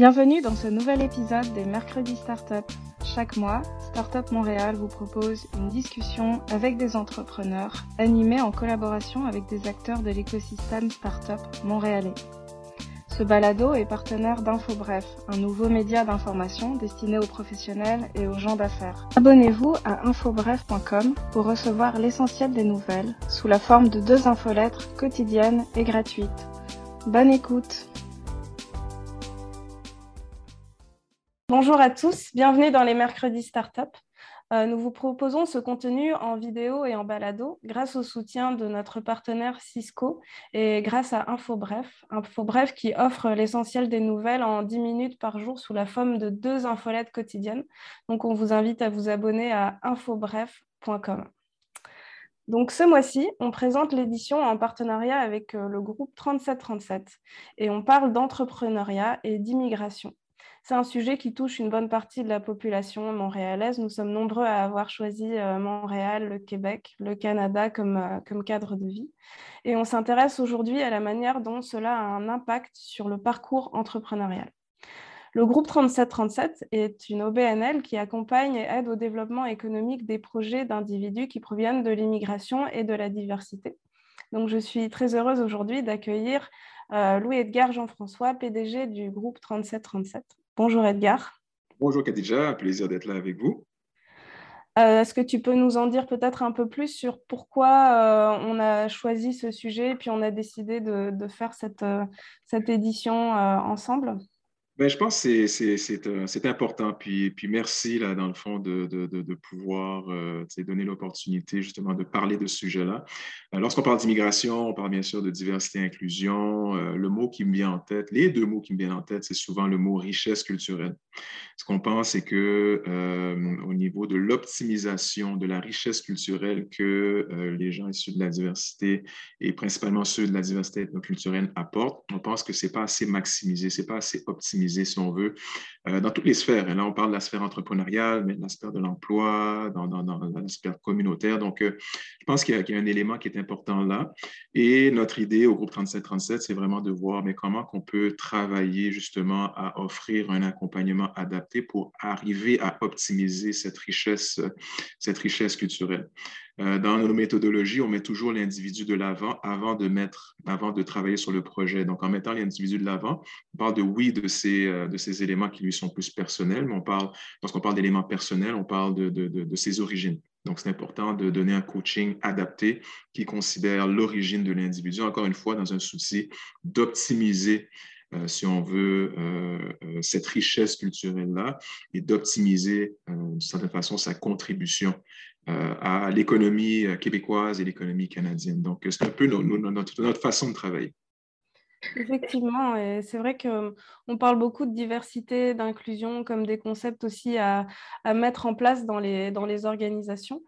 Bienvenue dans ce nouvel épisode des Mercredis Startup. Chaque mois, Startup Montréal vous propose une discussion avec des entrepreneurs animée en collaboration avec des acteurs de l'écosystème startup montréalais. Ce balado est partenaire d'InfoBref, un nouveau média d'information destiné aux professionnels et aux gens d'affaires. Abonnez-vous à infobref.com pour recevoir l'essentiel des nouvelles sous la forme de deux infolettres quotidiennes et gratuites. Bonne écoute Bonjour à tous, bienvenue dans les mercredis Startup. Euh, nous vous proposons ce contenu en vidéo et en balado grâce au soutien de notre partenaire Cisco et grâce à InfoBref. InfoBref qui offre l'essentiel des nouvelles en 10 minutes par jour sous la forme de deux infolettes quotidiennes. Donc on vous invite à vous abonner à infobref.com. Donc ce mois-ci, on présente l'édition en partenariat avec euh, le groupe 3737 et on parle d'entrepreneuriat et d'immigration. C'est un sujet qui touche une bonne partie de la population montréalaise. Nous sommes nombreux à avoir choisi euh, Montréal, le Québec, le Canada comme, euh, comme cadre de vie. Et on s'intéresse aujourd'hui à la manière dont cela a un impact sur le parcours entrepreneurial. Le groupe 3737 est une OBNL qui accompagne et aide au développement économique des projets d'individus qui proviennent de l'immigration et de la diversité. Donc, je suis très heureuse aujourd'hui d'accueillir euh, Louis-Edgar Jean-François, PDG du groupe 3737. Bonjour Edgar. Bonjour Khadija, un plaisir d'être là avec vous. Euh, est-ce que tu peux nous en dire peut-être un peu plus sur pourquoi euh, on a choisi ce sujet et puis on a décidé de, faire cette, euh, cette édition ensemble? Ben, je pense que c'est euh, important. Puis, puis merci, là, dans le fond, de, de, de pouvoir euh, donner l'opportunité justement de parler de ce sujet-là. Euh, lorsqu'on parle d'immigration, on parle bien sûr de diversité et inclusion. le mot qui me vient en tête, les deux mots qui me viennent en tête, c'est souvent le mot richesse culturelle. Ce qu'on pense, c'est que au niveau de l'optimisation de la richesse culturelle que les gens issus de la diversité et principalement ceux de la diversité ethnoculturelle apportent, on pense que c'est pas assez maximisé, c'est pas assez optimisé si on veut, euh, dans toutes les sphères. Là, on parle de la sphère entrepreneuriale, mais de la sphère de l'emploi, dans, dans, la sphère communautaire. Donc, euh, je pense qu'il y, a un élément qui est important là. Et notre idée au groupe 3737, c'est vraiment de voir mais comment on peut travailler justement à offrir un accompagnement adapté pour arriver à optimiser cette richesse, cette richesse culturelle. Euh, dans nos méthodologies, on met toujours l'individu de l'avant avant de mettre, avant de travailler sur le projet. Donc, en mettant l'individu de l'avant, on parle de oui de ces, euh, de ces éléments qui lui sont plus personnels, mais on parle, lorsqu'on parle d'éléments personnels, on parle de, de, de, ses origines. Donc, c'est important de donner un coaching adapté qui considère l'origine de l'individu, encore une fois, dans un souci d'optimiser euh, si on veut, cette richesse culturelle-là et d'optimiser, d'une certaine façon, sa contribution à l'économie euh, québécoise et l'économie canadienne. Donc, c'est un peu notre, façon de travailler. Effectivement, et c'est vrai qu'on parle beaucoup de diversité, d'inclusion comme des concepts aussi à, mettre en place dans les, organisations.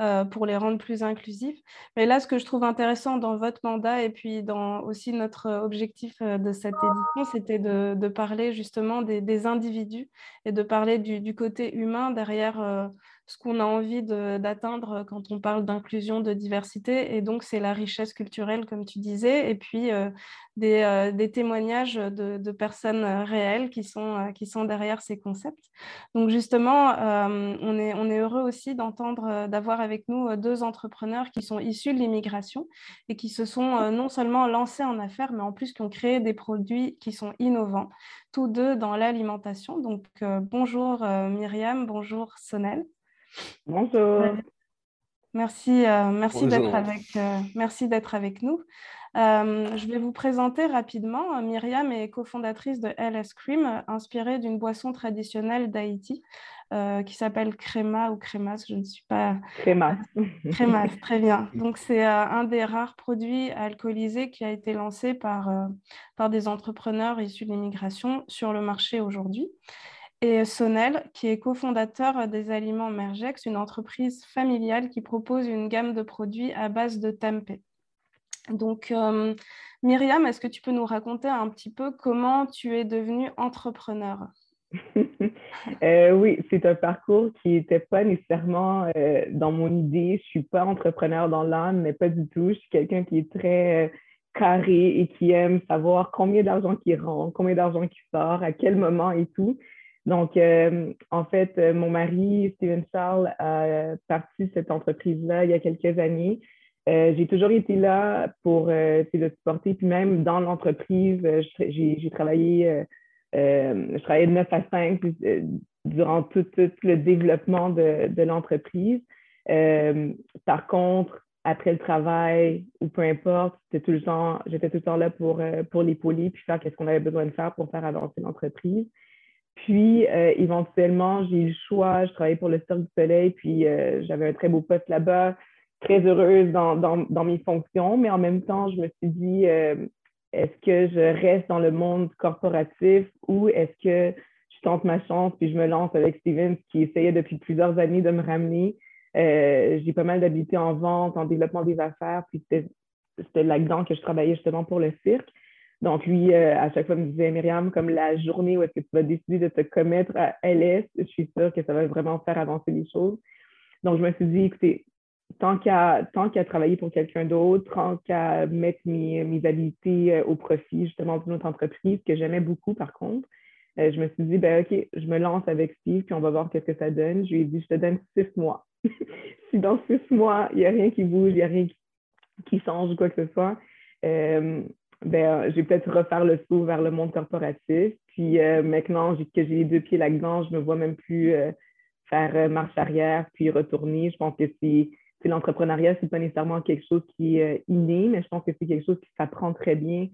Euh, pour les rendre plus inclusifs. Mais là, ce que je trouve intéressant dans votre mandat et puis dans aussi notre objectif de cette édition, c'était de, parler justement des, individus et de parler du côté humain derrière ce qu'on a envie d'atteindre quand on parle d'inclusion, de diversité. Et donc, c'est la richesse culturelle, comme tu disais, et puis euh, euh, des, témoignages de, personnes réelles qui sont, euh, qui sont derrière ces concepts. Donc, justement, on, est, on est heureux aussi d'entendre, d'avoir avec nous deux entrepreneurs qui sont issus de l'immigration et qui se sont non seulement lancés en affaires, mais en plus qui ont créé des produits qui sont innovants, tous deux dans l'alimentation. Donc, bonjour Myriam, bonjour Sonel. Bonjour. Merci, euh, merci d'être avec, euh, merci d'être avec nous. Euh, je vais vous présenter rapidement. Myriam est cofondatrice de LS Cream, inspirée d'une boisson traditionnelle d'Haïti qui s'appelle Créma ou Crémas, je ne suis pas... Crémas. Crémas, très bien. Donc c'est un des rares produits alcoolisés qui a été lancé par, par des entrepreneurs issus de l'immigration sur le marché aujourd'hui et Sonel, qui est cofondateur des Aliments Mergex, une entreprise familiale qui propose une gamme de produits à base de tempeh. Donc, euh, Myriam, est-ce que tu peux nous raconter un petit peu comment tu es devenue entrepreneur? Euh, Oui, c'est un parcours qui n'était pas nécessairement euh, dans mon idée. Je ne suis pas entrepreneur dans l'âme, mais pas du tout. Je suis quelqu'un qui est très carré et qui aime savoir combien d'argent qui rentre, combien d'argent qui sort, à quel moment et tout. Donc, euh, en fait, euh, mon mari, Steven Charles, a parti cette entreprise-là il y a quelques années. j'ai toujours été là pour le supporter. Puis même dans l'entreprise, j'ai travaillé, je travaillais de 9 à 5 durant tout, le développement de, de l'entreprise. par contre, après le travail ou peu importe, j'étais tout le temps, là pour, euh, pour l'épauler puis faire qu'est-ce qu'on avait besoin de faire pour faire avancer l'entreprise. Puis, euh, éventuellement, j'ai eu le choix, je travaillais pour le Cirque du Soleil, puis euh, j'avais un très beau poste là-bas, très heureuse dans, mes fonctions, mais en même temps, je me suis dit, est-ce que je reste dans le monde corporatif ou est-ce que je tente ma chance puis je me lance avec Steven, qui essayait depuis plusieurs années de me ramener euh, j'ai pas mal d'habiletés en vente, en développement des affaires, puis c'était là-dedans que je travaillais justement pour le cirque. Donc, lui, euh, à chaque fois, me disait, Myriam, comme la journée où est-ce que tu vas décider de te commettre à LS, je suis sûre que ça va vraiment faire avancer les choses. Donc, je me suis dit, écoutez, tant qu'à qu'à travailler pour quelqu'un d'autre, tant qu'à mettre mes, mes habiletés euh, au profit justement d'une autre entreprise que j'aimais beaucoup par contre, je me suis dit, ben OK, je me lance avec Steve, puis on va voir qu'est-ce que ça donne. Je lui ai dit, je te donne six mois. si dans six mois, il n'y a rien qui bouge, il n'y a rien qui, change ou quoi que ce soit, euh, ben, je vais peut-être refaire le saut vers le monde corporatif. Puis euh, maintenant que j'ai les deux pieds là-dedans, je ne me vois même plus euh, faire marche arrière puis retourner. Je pense que c'est l'entrepreneuriat, ce n'est pas nécessairement quelque chose qui est inné, mais je pense que c'est quelque chose qui s'apprend très bien.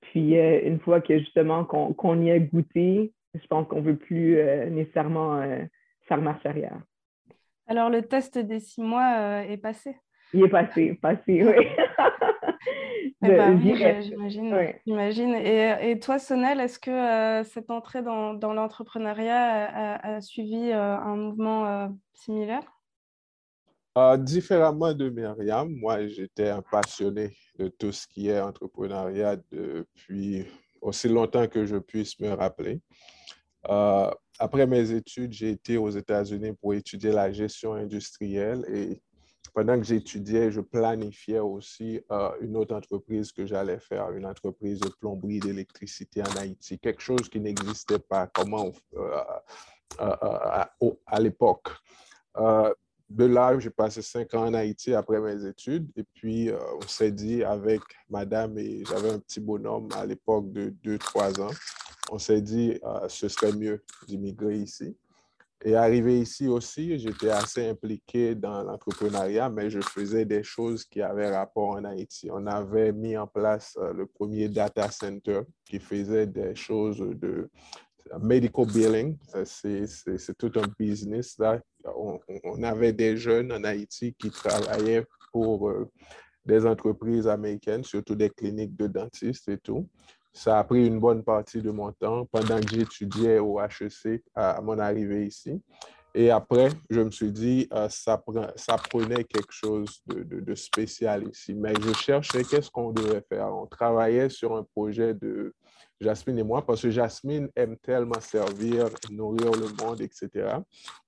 Puis une fois que justement qu'on y a goûté, je pense qu'on ne veut plus nécessairement faire marche arrière. Alors, le test des six mois euh, est passé Il est passé, passé, oui. Eh ben j'imagine. Et, toi, Sonel, est-ce que euh, cette entrée dans, l'entrepreneuriat a, suivi euh, un mouvement similaire? Différemment de Myriam, moi, j'étais un passionné de tout ce qui est entrepreneuriat depuis aussi longtemps que je puisse me rappeler. Après mes études, j'ai été aux États-Unis pour étudier la gestion industrielle et pendant que j'étudiais, je planifiais aussi euh, une autre entreprise que j'allais faire, une entreprise de plomberie d'électricité en Haïti, quelque chose qui n'existait pas euh, euh, à l'époque. de là, j'ai passé cinq ans en Haïti après mes études et puis on s'est dit avec madame et j'avais un petit bonhomme à l'époque de deux, trois ans on s'est dit, ce serait mieux d'immigrer ici. Et arrivé ici aussi, j'étais assez impliqué dans l'entrepreneuriat, mais je faisais des choses qui avaient rapport en Haïti. On avait mis en place euh, le premier data center qui faisait des choses de medical billing. C'est tout un business. On, avait des jeunes en Haïti qui travaillaient pour euh, des entreprises américaines, surtout des cliniques de dentistes et tout. Ça a pris une bonne partie de mon temps pendant que j'étudiais au HEC à, mon arrivée ici. Et après, je me suis dit, euh, ça, prenait quelque chose de, spécial ici. Mais je cherchais qu'est-ce qu'on devait faire. On travaillait sur un projet de Jasmine et moi, parce que Jasmine aime tellement servir, nourrir le monde, etc.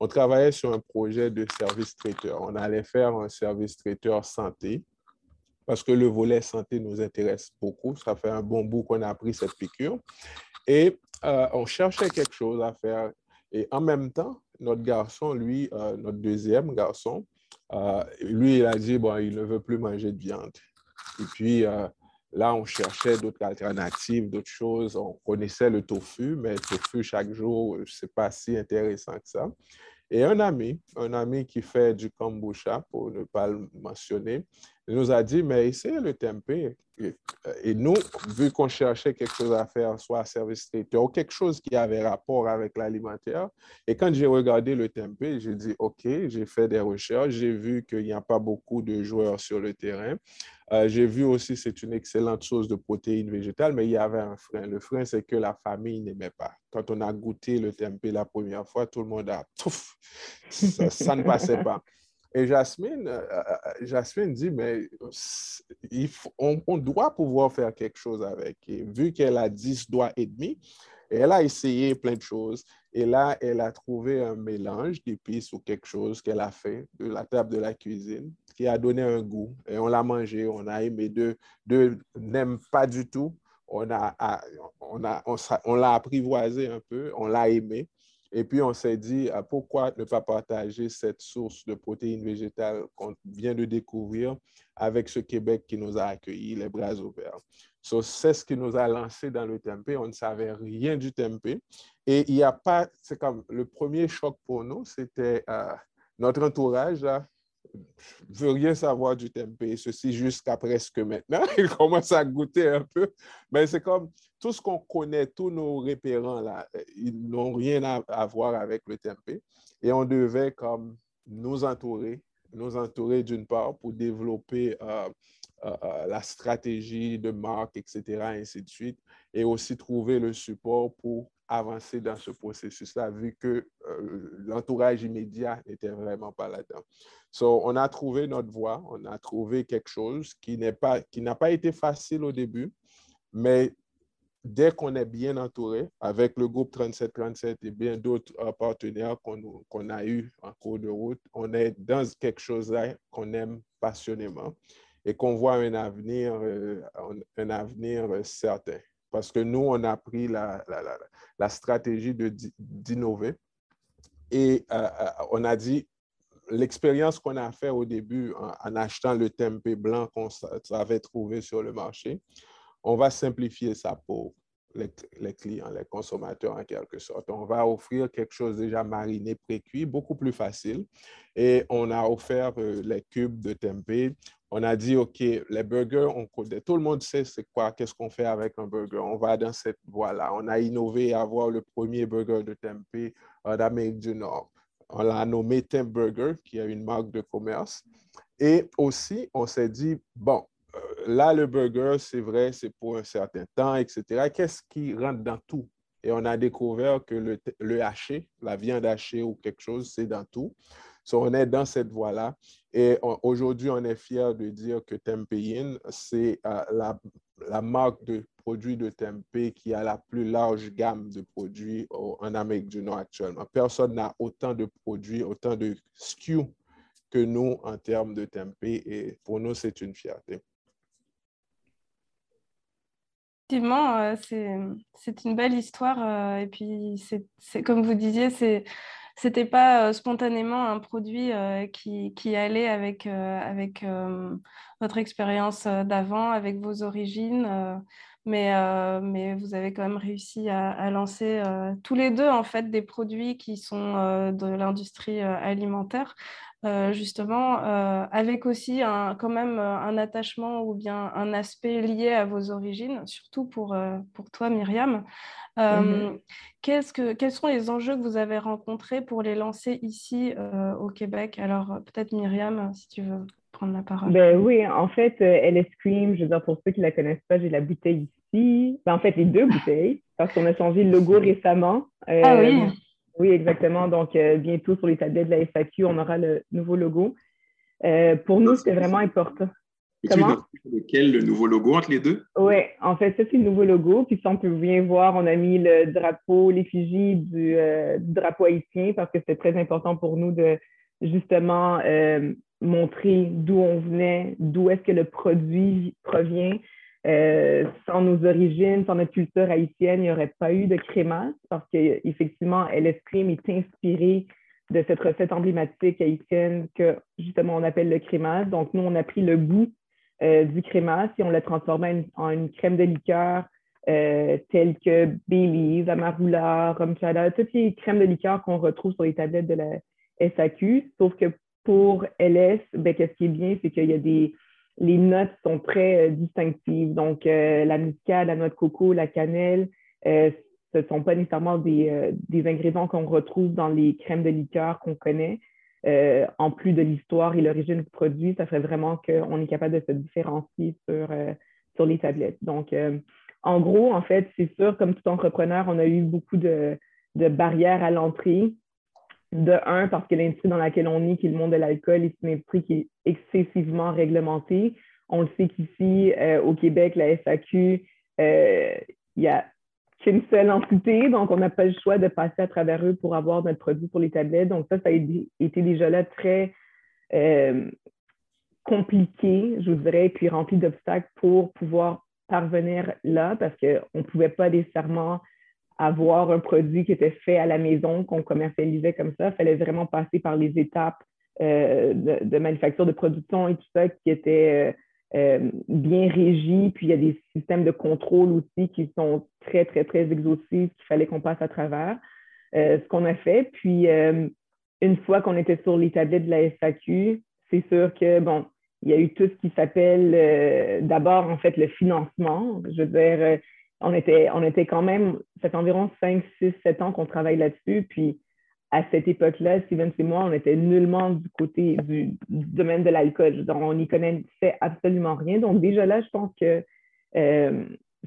On travaillait sur un projet de service traiteur. On allait faire un service traiteur santé parce que le volet santé nous intéresse beaucoup. Ça fait un bon bout qu'on a pris cette piqûre. Et euh, on cherchait quelque chose à faire. Et en même temps, notre garçon, lui, euh, notre deuxième garçon, euh, lui, il a dit, bon, il ne veut plus manger de viande. Et puis, là, on cherchait d'autres alternatives, d'autres choses. On connaissait le tofu, mais le tofu chaque jour, ce n'est pas si intéressant que ça. Et un ami, un ami qui fait du kombucha, pour ne pas le mentionner, il nous a dit, mais essayez le tempeh. Et nous, vu qu'on cherchait quelque chose à faire, soit service traiteur ou quelque chose qui avait rapport avec l'alimentaire, et quand j'ai regardé le tempeh, j'ai dit, OK, j'ai fait des recherches, j'ai vu qu'il n'y a pas beaucoup de joueurs sur le terrain. Euh, j'ai vu aussi c'est une excellente source de protéines végétales, mais il y avait un frein. Le frein, c'est que la famille n'aimait pas. Quand on a goûté le tempeh la première fois, tout le monde a, pouf, ça ne passait pas. Et Jasmine, euh, euh, euh, Jasmine dit, mais on, doit pouvoir faire quelque chose avec. Et vu qu'elle a 10 doigts et demi, elle a essayé plein de choses. Et là, elle a trouvé un mélange d'épices ou quelque chose qu'elle a fait de la table de la cuisine qui a donné un goût. Et on l'a mangé, on a aimé. Deux, deux n'aiment pas du tout. On a, on a, on, l'a apprivoisé un peu, on l'a aimé. Et puis, on s'est dit, ah, pourquoi ne pas partager cette source de protéines végétales qu'on vient de découvrir avec ce Québec qui nous a accueillis, les bras ouverts? So, c'est ce qui nous a lancé dans le tempeh. On ne savait rien du tempeh. Et il n'y a pas, c'est comme le premier choc pour nous, c'était euh, notre entourage, ne veut rien savoir du tempeh, ceci jusqu'à presque maintenant. Il commence à goûter un peu. Mais c'est comme tout ce qu'on connaît, tous nos repérants, là, ils n'ont rien à, voir avec le tempeh. Et on devait comme nous entourer, nous entourer d'une part pour développer euh, euh, euh, la stratégie de marque, etc., ainsi de suite, et aussi trouver le support pour avancer dans ce processus-là, vu que l'entourage immédiat n'était vraiment pas là-dedans. So, on a trouvé notre voie, on a trouvé quelque chose qui n'a pas, pas été facile au début, mais dès qu'on est bien entouré avec le groupe 3737 et bien d'autres euh, partenaires qu'on a eu en cours de route, on est dans quelque chose là qu'on aime passionnément et qu'on voit un avenir, euh, un avenir certain. Parce que nous, on a pris la, la, la, stratégie d'innover. Et euh, on a dit, l'expérience qu'on a fait au début en, achetant le tempeh blanc qu'on avait trouvé sur le marché, on va simplifier ça pour les, clients, les consommateurs en quelque sorte. On va offrir quelque chose déjà mariné, pré-cuit, beaucoup plus facile. Et on a offert euh, les cubes de tempeh. On a dit, OK, les burgers, on connaît. Tout le monde sait c'est quoi, qu'est-ce qu'on fait avec un burger. On va dans cette voie-là. On a innové à avoir le premier burger de tempeh euh, d'Amérique du Nord on l'a nommé Tim Burger, qui est une marque de commerce. Et aussi, on s'est dit, bon, là, le burger, c'est vrai, c'est pour un certain temps, etc. Qu'est-ce qui rentre dans tout? Et on a découvert que le, haché, la viande hachée ou quelque chose, c'est dans tout. So, on est dans cette voie-là. Et aujourd'hui, on est fier de dire que Tempeh c'est euh, la, la, marque de produits de tempeh qui a la plus large gamme de produits en Amérique du Nord actuellement. Personne n'a autant de produits, autant de SKU que nous en termes de tempeh. Et pour nous, c'est une fierté. Effectivement, euh, c'est une belle histoire. Euh, et puis, c'est comme vous disiez, c'est c'était pas euh, spontanément un produit qui, allait avec, votre expérience d'avant, avec vos origines. mais, mais vous avez quand même réussi à, à lancer tous les deux en fait des produits qui sont de l'industrie alimentaire. Justement, avec aussi un, quand même un attachement ou bien un aspect lié à vos origines, surtout pour, pour toi, Myriam. Mmh que, quels sont les enjeux que vous avez rencontrés pour les lancer ici euh, au Québec? Alors, euh, peut-être Myriam, si tu veux prendre la parole. Ben oui, en fait, euh, LS Cream, je veux dire, pour ceux qui ne la connaissent pas, j'ai la bouteille ici. Ben, en fait, les deux bouteilles, parce qu'on a changé le logo récemment. ah oui Oui, exactement. Donc, bientôt, sur les tablettes de la FAQ, on aura le nouveau logo. pour nous, c'était vraiment important. Comment? Lequel, le nouveau logo entre les deux? Oui, en fait, ça, c'est le nouveau logo. Puis, si on peut bien voir, on a mis le drapeau, l'effigie du, euh, drapeau haïtien parce que c'était très important pour nous de justement euh, montrer d'où on venait, d'où est-ce que le produit provient. Euh, sans nos origines, sans notre culture haïtienne, il n'y aurait pas eu de crémasse parce qu'effectivement, LS Cream est inspiré de cette recette emblématique haïtienne que justement on appelle le crémasse. Donc, nous, on a pris le goût euh, du crémasse et on l'a transformé en, une crème de liqueur euh, telle que Baileys, Amarula, Rum toutes les crèmes de liqueur qu'on retrouve sur les tablettes de la SAQ. Sauf que pour LS, ben, ce qui est bien, c'est qu'il y a des. Les notes sont très euh, distinctives. Donc, la muscade, la noix de coco, la cannelle, ce ne sont pas nécessairement des, ingrédients qu'on retrouve dans les crèmes de liqueur qu'on connaît. Euh, en plus de l'histoire et l'origine du produit, ça ferait vraiment qu'on est capable de se différencier sur, euh, les tablettes. Donc, euh, en gros, en fait, c'est sûr, comme tout entrepreneur, on a eu beaucoup de barrières à l'entrée. De un, parce que l'industrie dans laquelle on est, qui est le monde de l'alcool, est une industrie qui est excessivement réglementée. On le sait qu'ici, au Québec, la FAQ, il y a qu'une seule entité, donc on n'a pas le choix de passer à travers eux pour avoir notre produit pour les tablettes. Donc ça, ça a été déjà là très euh, compliqué, je vous dirais, puis rempli d'obstacles pour pouvoir parvenir là, parce qu'on ne pouvait pas nécessairement avoir un produit qui était fait à la maison, qu'on commercialisait comme ça. Il fallait vraiment passer par les étapes euh, de, manufacture, de production et tout ça qui étaient euh, bien régies. Puis il y a des systèmes de contrôle aussi qui sont très, très, très exhaustifs qu'il fallait qu'on passe à travers. ce qu'on a fait. Puis une fois qu'on était sur les tablettes de la SAQ, c'est sûr que, bon, il y a eu tout ce qui s'appelle euh, d'abord, en fait, le financement. Je veux dire, euh, on, était, on était quand même, ça fait environ 5, 6, 7 ans qu'on travaille là-dessus. Puis, à cette époque-là, Steven et moi, on était nullement du côté du, domaine de l'alcool. On n'y connaissait absolument rien. Donc, déjà là, je pense que euh,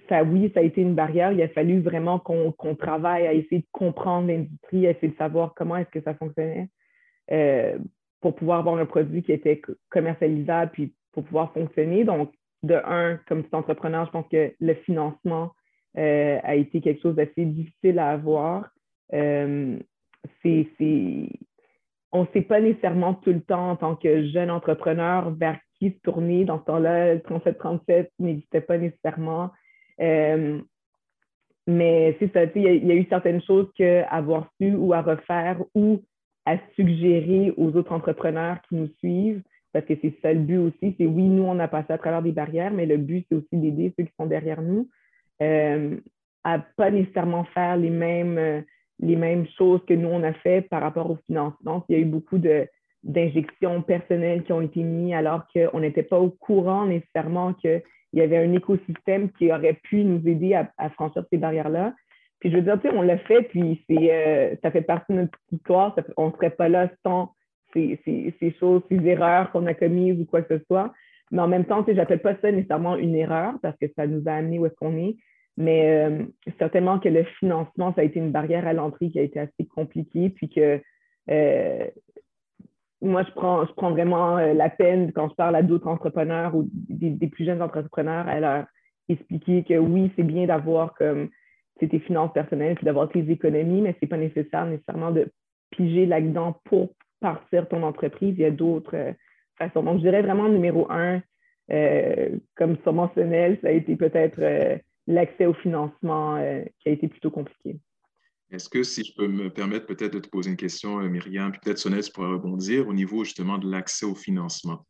ça, oui, ça a été une barrière. Il a fallu vraiment qu'on travaille à essayer de comprendre l'industrie, à essayer de savoir comment est-ce que ça fonctionnait euh, pour pouvoir avoir un produit qui était commercialisable puis pour pouvoir fonctionner. Donc, de un, comme petit entrepreneur, je pense que le financement euh, a été quelque chose d'assez difficile à avoir. Euh, on ne sait pas nécessairement tout le temps en tant que jeune entrepreneur vers qui se tourner. Dans ce temps-là, le 37-37 n'existait pas nécessairement. Euh, mais c'est ça, il y, a eu certaines choses qu'avoir su ou à refaire ou à suggérer aux autres entrepreneurs qui nous suivent, parce que c'est ça le but aussi. C'est oui, nous, on a passé à travers des barrières, mais le but, c'est aussi d'aider ceux qui sont derrière nous euh, à pas nécessairement faire les mêmes, euh, les mêmes choses que nous, on a fait par rapport au financement. Il y a eu beaucoup d'injections personnelles qui ont été mises alors qu'on n'était pas au courant nécessairement que il y avait un écosystème qui aurait pu nous aider à, franchir ces barrières-là. Puis je veux dire, tu sais, on l'a fait, puis euh, ça fait partie de notre histoire. on ne serait pas là sans ces, choses, ces erreurs qu'on a commises ou quoi que ce soit. Mais en même temps, tu sais, j'appelle pas ça nécessairement une erreur parce que ça nous a amené où est-ce qu'on est. Mais euh, certainement que le financement, ça a été une barrière à l'entrée qui a été assez compliquée, puis que euh, moi, je prends, je prends vraiment euh, la peine quand je parle à d'autres entrepreneurs ou des, plus jeunes entrepreneurs à leur expliquer que oui, c'est bien d'avoir comme tes finances personnelles puis d'avoir tes économies, mais ce n'est pas nécessaire nécessairement de piger là-dedans pour partir ton entreprise. Il y a d'autres façons. Donc, je dirais vraiment numéro un, comme ça mentionnel, ça a été peut-être l'accès au financement qui a été plutôt compliqué. Est-ce que si je peux me permettre peut-être de te poser une question, euh, Myriam, peut-être Sonnet pourrait rebondir au niveau justement de l'accès au financement.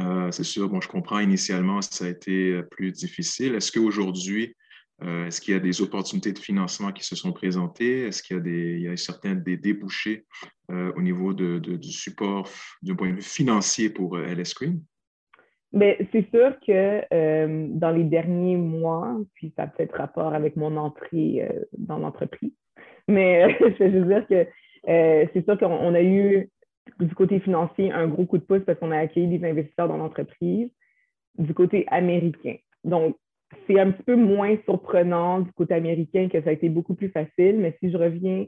Euh, c'est sûr, bon, je comprends initialement, ça a été euh, plus difficile. Est-ce qu'aujourd'hui, est-ce qu'il y a des opportunités de financement qui se sont présentées? Est-ce qu'il y a, des, certains des débouchés au niveau de, du support d'un point de vue financier pour LS Screen? Ben, c'est sûr que dans les derniers mois, puis ça a peut-être rapport avec mon entrée dans l'entreprise, mais je veux dire que euh, c'est sûr qu'on a eu du côté financier un gros coup de pouce parce qu'on a accueilli des investisseurs dans l'entreprise du côté américain. Donc, c'est un petit peu moins surprenant du côté américain que ça a été beaucoup plus facile, mais si je reviens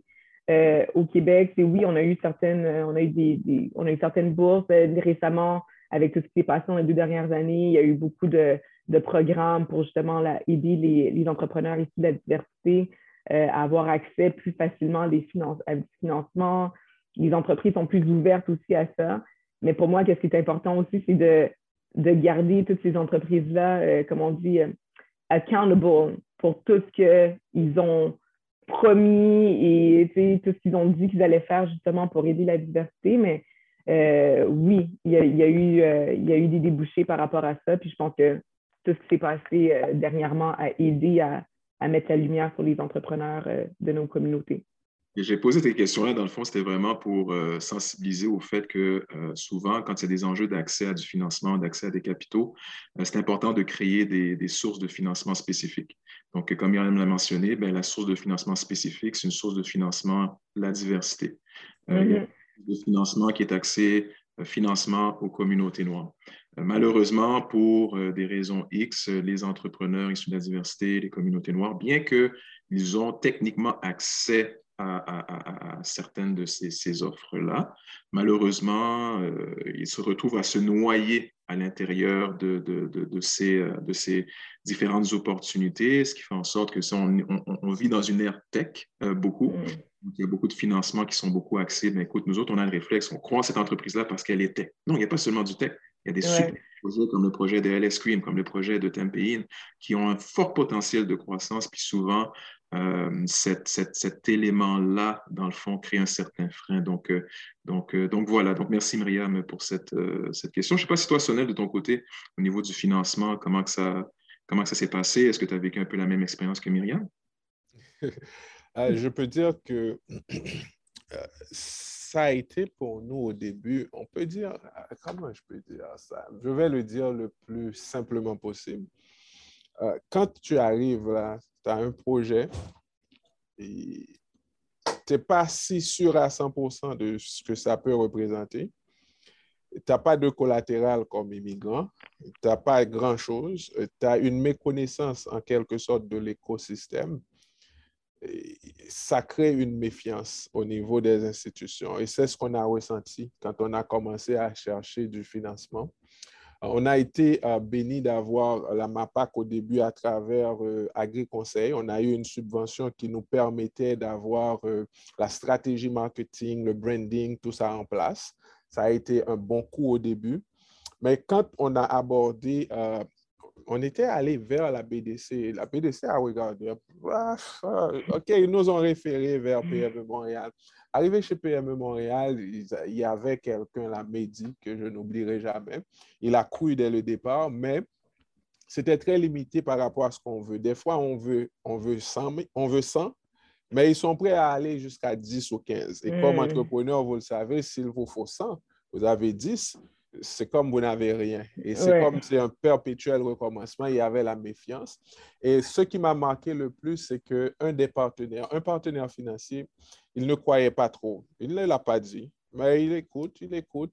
euh, au Québec, c'est oui, on a eu certaines, on a eu des, on a eu certaines bourses euh, récemment avec tout ce qui s'est passé dans les deux dernières années. Il y a eu beaucoup de, de programmes pour justement aider les, les, entrepreneurs ici de la diversité euh, avoir accès plus facilement à des finances, à financements. Les entreprises sont plus ouvertes aussi à ça. Mais pour moi, ce qui est important aussi, c'est de, de garder toutes ces entreprises-là, euh, comme on dit, euh, accountable pour tout ce qu'ils ont promis et tout ce qu'ils ont dit qu'ils allaient faire justement pour aider la diversité. Mais oui, il y, a, il, y a eu, il y a eu des débouchés par rapport à ça. Puis je pense que tout ce qui s'est passé dernièrement a aidé à, à mettre la lumière sur les entrepreneurs euh, de nos communautés. J'ai posé cette question-là, dans le fond, c'était vraiment pour euh, sensibiliser au fait que euh, souvent, quand il y a des enjeux d'accès à du financement, d'accès à des capitaux, c'est important de créer des, sources de financement spécifiques. Donc, comme Myriam l'a mentionné, bien, la source de financement spécifique, c'est une source de financement, la diversité. Mm De financement qui est axé financement aux communautés noires. Malheureusement, pour euh, des raisons X, les entrepreneurs issus de la diversité, les communautés noires, bien qu'ils ont techniquement accès à, certaines de ces, offres-là. Malheureusement, euh, ils se retrouvent à se noyer à l'intérieur de, ces, différentes opportunités, ce qui fait en sorte que ça, on, on, vit dans une ère tech beaucoup. Il y a beaucoup de financements qui sont beaucoup axés. Mais écoute, nous autres, on a le réflexe, on croit cette entreprise-là parce qu'elle est tech. Non, il n'y a pas seulement du tech. Il y a des super projets comme le projet de LS Cream, comme le projet de Tempein, qui ont un fort potentiel de croissance, puis souvent, euh, cet élément-là, dans le fond, crée un certain frein. Donc, euh, donc, euh, donc voilà. Donc, merci Myriam pour cette, cette question. Je ne sais pas si toi, Sonel, de ton côté, au niveau du financement, comment que ça, comment ça s'est passé? Est-ce que tu as vécu un peu la même expérience que Myriam? je peux dire que ça a été pour nous au début, on peut dire, comment je peux dire ça? Je vais le dire le plus simplement possible. quand tu arrives là, tu as un projet et tu n'es pas si sûr à 100% de ce que ça peut représenter. Tu n'as pas de collatéral comme immigrant, tu n'as pas grand-chose, tu as une méconnaissance en quelque sorte de l'écosystème. Ça crée une méfiance au niveau des institutions et c'est ce qu'on a ressenti quand on a commencé à chercher du financement. On a été euh, béni d'avoir la MAPAC au début à travers euh, AgriConseil. On a eu une subvention qui nous permettait d'avoir euh, la stratégie marketing, le branding, tout ça en place. Ça a été un bon coup au début. Mais quand on a abordé, on était allé vers la BDC. La BDC a regardé, ah, OK, ils nous ont référé vers PME Montréal. Arrivé chez PME Montréal, il y avait quelqu'un, la Mehdi, que je n'oublierai jamais. Il a cru dès le départ, mais c'était très limité par rapport à ce qu'on veut. Des fois, on veut, on veut 100, on veut 100 mais ils sont prêts à aller jusqu'à 10 ou 15. Et comme hmm. entrepreneur, vous le savez, s'il vous faut 100, vous avez 10, c'est comme vous n'avez rien. Et c'est comme c'est un perpétuel recommencement. Il y avait la méfiance. Et ce qui m'a marqué le plus, c'est qu'un des partenaires, un partenaire financier, il ne croyait pas trop. Il ne l'a pas dit, mais il écoute, il écoute.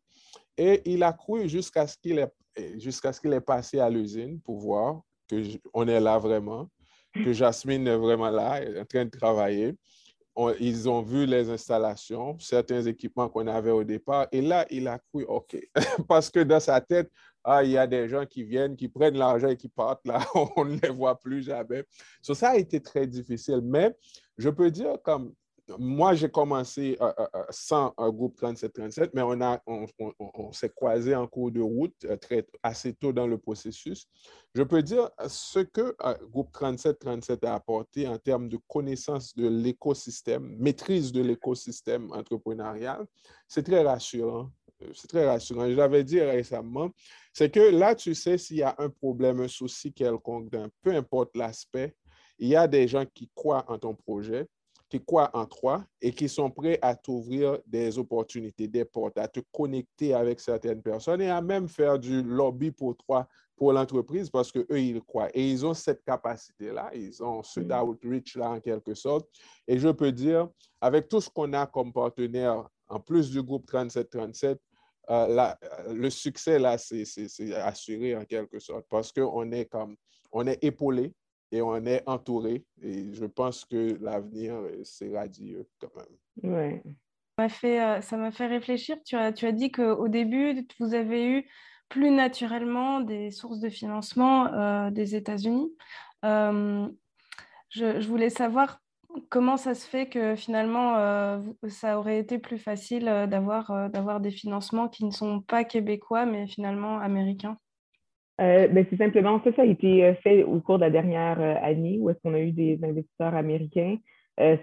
Et il a cru jusqu'à ce qu'il est, jusqu'à ce qu'il est passé à l'usine pour voir qu'on est là vraiment, que Jasmine est vraiment là, en train de travailler ils ont vu les installations, certains équipements qu'on avait au départ, et là, il a cru, OK, parce que dans sa tête, ah, il y a des gens qui viennent, qui prennent l'argent et qui partent, là, on ne les voit plus jamais. ça a été très difficile, mais je peux dire comme moi, j'ai commencé euh, euh, euh, sans un groupe 37-37, mais on, a, on, s'est croisé en cours de route assez tôt dans le processus. Je peux dire ce que le groupe 37-37 a apporté en termes de connaissance de l'écosystème, maîtrise de l'écosystème entrepreneurial, c'est très rassurant. C'est très rassurant. Je l'avais dit récemment, c'est que là, tu sais s'il y a un problème, un souci quelconque, peu importe l'aspect, il y a des gens qui croient en ton projet, qui croient en toi et qui sont prêts à t'ouvrir des opportunités, des portes, à te connecter avec certaines personnes et à même faire du lobby pour toi, pour l'entreprise, parce qu'eux, ils croient. Et ils ont cette capacité-là, ils ont ce mm. outreach-là en quelque sorte. Et je peux dire, avec tout ce qu'on a comme partenaire, en plus du groupe 3737, euh, le succès, là, c'est assuré en quelque sorte, parce qu'on est comme, on est épaulé, et on est entouré. Et je pense que l'avenir, c'est radieux quand même. Ouais. Ça m'a fait, euh, ça m'a fait réfléchir. Tu as, tu as dit qu'au début, vous avez eu plus naturellement des sources de financement euh, des États-Unis. Euh, je, voulais savoir comment ça se fait que finalement, ça aurait été plus facile d'avoir des financements qui ne sont pas québécois, mais finalement américains. Euh, ben, c'est simplement ça, ça a été euh, fait au cours de la dernière euh, année où est-ce qu'on a eu des investisseurs américains.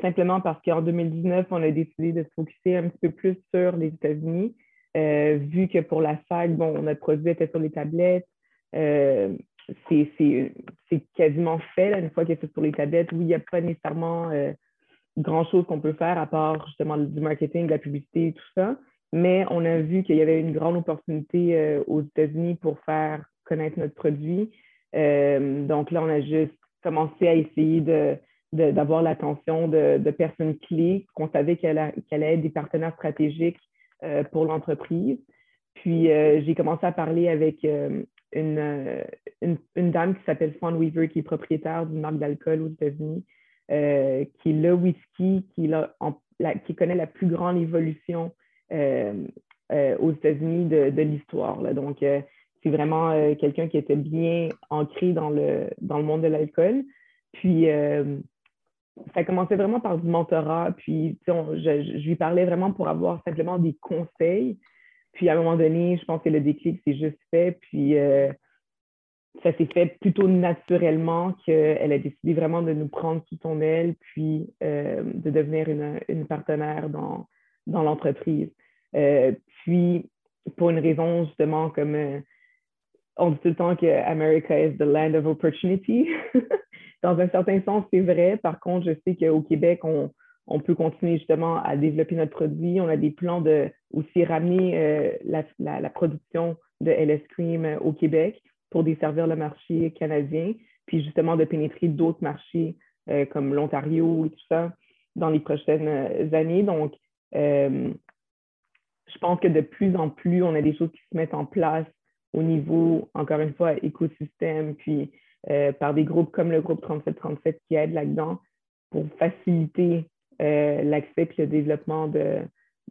simplement parce qu'en 2019, on a décidé de se focuser un petit peu plus sur les États-Unis, vu que pour la SAG, bon, notre produit était sur les tablettes. c'est quasiment fait une fois que c'est sur les tablettes. Oui, il n'y a pas nécessairement grand-chose qu'on peut faire à part justement du marketing, de la publicité et tout ça. Mais on a vu qu'il y avait une grande opportunité aux États-Unis pour faire connaître notre produit. Euh, donc là, on a juste commencé à essayer de, d'avoir l'attention de, personnes clés qu'on savait qu'elle allaient être des partenaires stratégiques euh, pour l'entreprise. Puis euh, j'ai commencé à parler avec une, dame qui s'appelle Fawn Weaver, qui est propriétaire d'une marque d'alcool aux États-Unis. qui est le whisky qui, connaît la plus grande évolution aux États-Unis de, de l'histoire. C'est vraiment quelqu'un qui était bien ancré dans le, dans le monde de l'alcool. Puis, ça commençait vraiment par du mentorat. Puis, je, je, lui parlais vraiment pour avoir simplement des conseils. Puis, à un moment donné, je pense que le déclic s'est juste fait. Puis, ça s'est fait plutôt naturellement qu'elle a décidé vraiment de nous prendre sous son aile, puis euh, de devenir une, une, partenaire dans, dans l'entreprise. Euh, puis, pour une raison justement comme euh, on dit tout le temps que America is the land of opportunity. dans un certain sens, c'est vrai. Par contre, je sais qu'au Québec, on, peut continuer justement à développer notre produit. On a des plans de aussi ramener la, la, production de LS Cream au Québec pour desservir le marché canadien, puis justement de pénétrer d'autres marchés euh, comme l'Ontario et tout ça dans les prochaines euh, années. Donc, euh, je pense que de plus en plus, on a des choses qui se mettent en place au niveau, encore une fois, écosystème, puis par des groupes comme le groupe 3737 qui aident là-dedans pour faciliter l'accès et le développement de,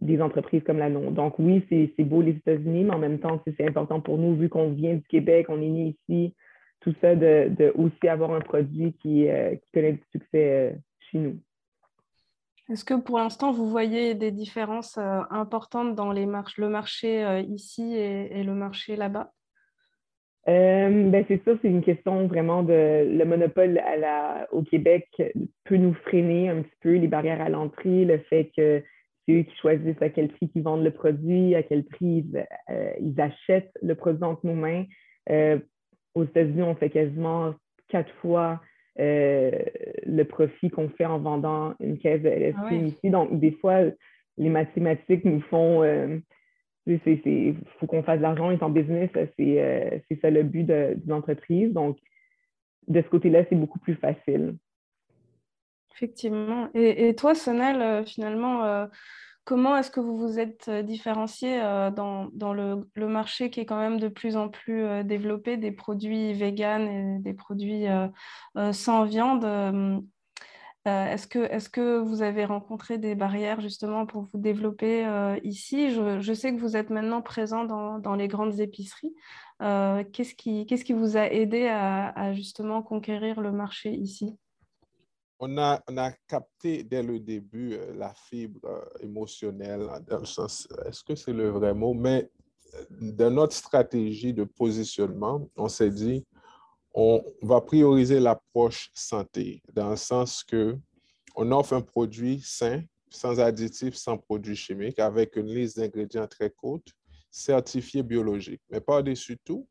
des entreprises comme la nôtre. Donc oui, c'est beau les États-Unis, mais en même temps, c'est important pour nous, vu qu'on vient du Québec, on est né ici, tout ça, de, aussi avoir un produit qui, euh, qui connaît du succès euh, chez nous. Est-ce que pour l'instant, vous voyez des différences euh, importantes dans les le marché ici et, le marché là-bas? ben c'est ça, c'est une question vraiment de le monopole au Québec peut nous freiner un petit peu les barrières à l'entrée, le fait que eux qui choisissent à quel prix ils vendent le produit, à quel prix ils, euh, achètent le produit entre nos mains. Euh, aux États-Unis, on fait quasiment quatre fois euh, le profit qu'on fait en vendant une caisse de LSP ah ici. Donc, des fois, les mathématiques nous font. il faut qu'on fasse de l'argent, on est en business, c'est ça le but d'une entreprise. Donc, de ce côté-là, c'est beaucoup plus facile. Effectivement. Et, toi, Sonel, euh, finalement, euh, comment est-ce que vous vous êtes euh, différencié dans, le, marché qui est quand même de plus en plus développé des produits véganes et des produits sans viande est-ce que, vous avez rencontré des barrières justement pour vous développer ici? Je, sais que vous êtes maintenant présent dans, les grandes épiceries. qu'est-ce, qui, qu'est-ce qui vous a aidé à justement conquérir le marché ici? On a, capté dès le début euh, la fibre euh, émotionnelle, dans le sens, est-ce que c'est le vrai mot? Mais euh, dans notre stratégie de positionnement, on s'est dit, on va prioriser l'approche santé, dans le sens que on offre un produit sain, sans additifs, sans produits chimiques, avec une liste d'ingrédients très courte, certifié biologique. Mais par-dessus tout,